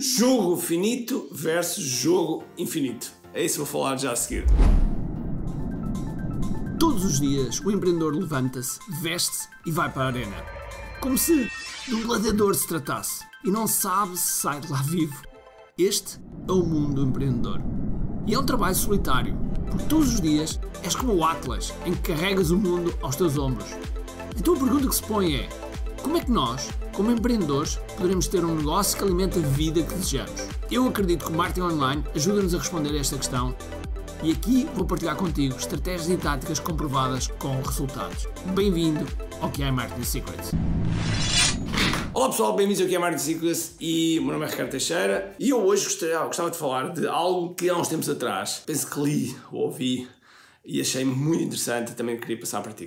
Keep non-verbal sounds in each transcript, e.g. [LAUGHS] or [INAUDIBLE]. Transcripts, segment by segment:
Jogo finito versus jogo infinito. É isso que vou falar já a seguir. Todos os dias o empreendedor levanta-se, veste-se e vai para a arena. Como se de um gladiador se tratasse e não sabe se sai de lá vivo. Este é o mundo do empreendedor. E é um trabalho solitário, porque todos os dias és como o Atlas, em que carregas o mundo aos teus ombros. Então a pergunta que se põe é: como é que nós, como empreendedores, poderemos ter um negócio que alimente a vida que desejamos? Eu acredito que o marketing online ajuda-nos a responder a esta questão e aqui vou partilhar contigo estratégias e táticas comprovadas com resultados. Bem-vindo ao é Marketing Secrets. Olá pessoal, bem-vindos ao é Marketing Secrets e o meu nome é Ricardo Teixeira e eu hoje gostaria, gostava de falar de algo que há uns tempos atrás penso que li ou ouvi e achei muito interessante e também queria passar para ti.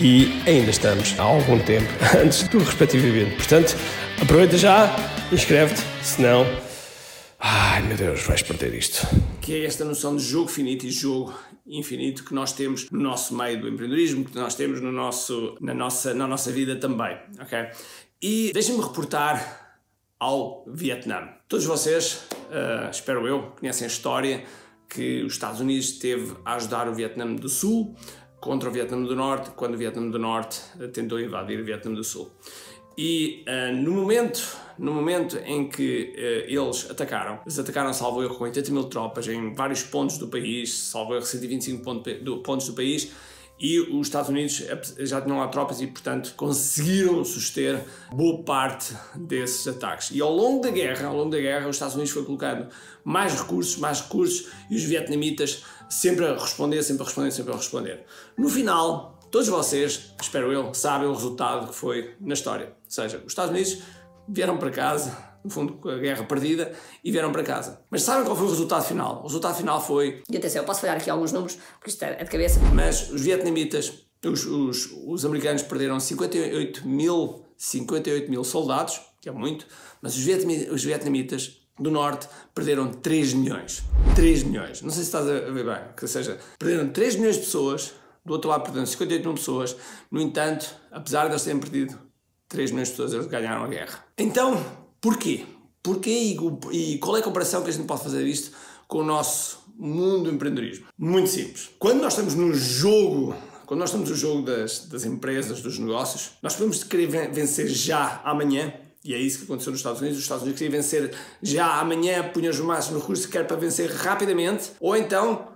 e ainda estamos há algum tempo [LAUGHS] antes do respectivo evento. Portanto, aproveita já, inscreve-te, senão. Ai meu Deus, vais perder isto. Que é esta noção de jogo finito e jogo infinito que nós temos no nosso meio do empreendedorismo, que nós temos no nosso, na, nossa, na nossa vida também, ok? E deixem-me reportar ao Vietnã. Todos vocês, uh, espero eu, conhecem a história que os Estados Unidos teve a ajudar o Vietnã do Sul contra o Vietnã do Norte, quando o Vietnã do Norte uh, tentou invadir o Vietnã do Sul. E uh, no momento no momento em que uh, eles atacaram, eles atacaram, salvo erro, com 80 mil tropas em vários pontos do país, salvo erro, 125 pontos do país, e os Estados Unidos já tinham lá tropas e, portanto, conseguiram suster boa parte desses ataques. E ao longo da guerra, ao longo da guerra, os Estados Unidos foi colocando mais recursos, mais recursos, e os vietnamitas sempre a responder, sempre a responder, sempre a responder. No final, todos vocês, espero eu, sabem o resultado que foi na história. Ou seja, os Estados Unidos vieram para casa, no fundo, com a guerra perdida, e vieram para casa. Mas sabem qual foi o resultado final? O resultado final foi. E atenção, eu posso falhar aqui alguns números, porque isto é de cabeça. Mas os vietnamitas, os, os, os americanos perderam 58 mil, 58 mil soldados, que é muito, mas os, vietnamitas, os vietnamitas do Norte perderam 3 milhões. 3 milhões. Não sei se estás a ver bem. Ou seja, perderam 3 milhões de pessoas, do outro lado perderam 58 mil pessoas. No entanto, apesar de eles terem perdido 3 milhões de pessoas, eles ganharam a guerra. Então, porquê? Porquê e, e qual é a comparação que a gente pode fazer disto com o nosso mundo do empreendedorismo? Muito simples. Quando nós estamos no jogo quando nós estamos no jogo das, das empresas, dos negócios, nós podemos querer vencer já amanhã e é isso que aconteceu nos Estados Unidos. Os Estados Unidos queriam vencer já amanhã, punham os máximos recursos que quer para vencer rapidamente. Ou então,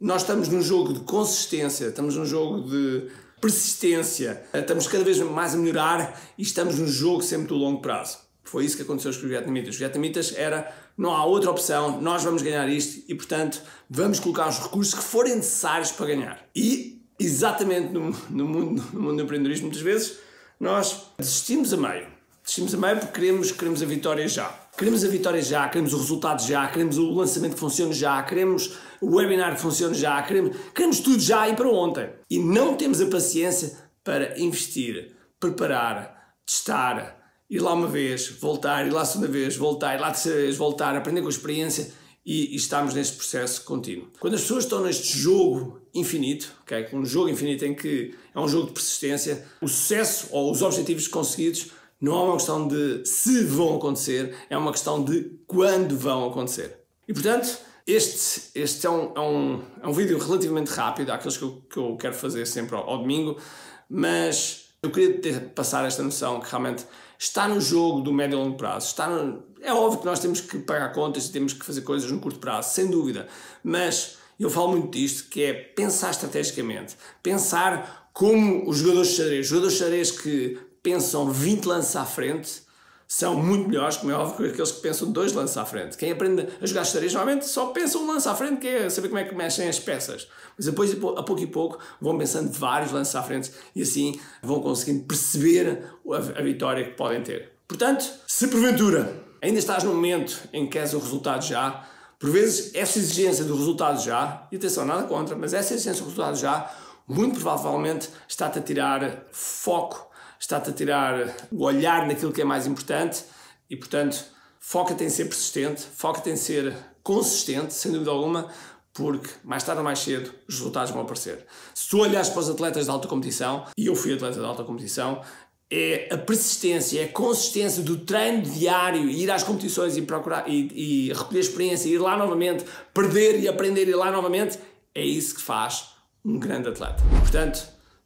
nós estamos num jogo de consistência, estamos num jogo de persistência, estamos cada vez mais a melhorar e estamos num jogo sempre do longo prazo. Foi isso que aconteceu com os vietnamitas. Os vietnamitas era, não há outra opção, nós vamos ganhar isto e, portanto, vamos colocar os recursos que forem necessários para ganhar. E, exatamente no, no, mundo, no mundo do empreendedorismo, muitas vezes, nós desistimos a meio Desistimos a meio porque queremos, queremos a vitória já. Queremos a vitória já, queremos o resultado já, queremos o lançamento que funcione já, queremos o webinar que funcione já, queremos, queremos tudo já e para ontem. E não temos a paciência para investir, preparar, testar, ir lá uma vez, voltar, ir lá a segunda vez, voltar, ir lá a terceira vez, voltar, aprender com a experiência e, e estamos neste processo contínuo. Quando as pessoas estão neste jogo infinito, okay, um jogo infinito em que é um jogo de persistência, o sucesso ou os objetivos conseguidos não é uma questão de se vão acontecer, é uma questão de quando vão acontecer. E portanto, este, este é, um, é, um, é um vídeo relativamente rápido, aqueles que eu, que eu quero fazer sempre ao, ao domingo, mas eu queria ter, passar esta noção que realmente está no jogo do médio e longo prazo, está no, é óbvio que nós temos que pagar contas e temos que fazer coisas no curto prazo, sem dúvida. Mas eu falo muito disto, que é pensar estrategicamente. Pensar como os jogadores de xadrez. Os jogadores de xadrez que pensam 20 lances à frente são muito melhores, como é óbvio, que aqueles que pensam dois lances à frente. Quem aprende a jogar xadrez normalmente só pensa um lance à frente, que é saber como é que mexem as peças. Mas depois, a pouco e pouco, vão pensando vários lances à frente e assim vão conseguindo perceber a, vitória que podem ter. Portanto, se porventura ainda estás no momento em que queres o resultado já, por vezes essa exigência do resultado já, e atenção, nada contra, mas essa exigência do resultado já, muito provavelmente está-te a tirar foco, está-te a tirar o olhar naquilo que é mais importante e, portanto, foca-te em ser persistente, foca-te em ser consistente, sem dúvida alguma, porque mais tarde ou mais cedo os resultados vão aparecer. Se tu olhares para os atletas de alta competição, e eu fui atleta de alta competição, é a persistência, é a consistência do treino diário, ir às competições e procurar e, e recolher experiência, ir lá novamente, perder e aprender e ir lá novamente, é isso que faz um grande atleta. Portanto,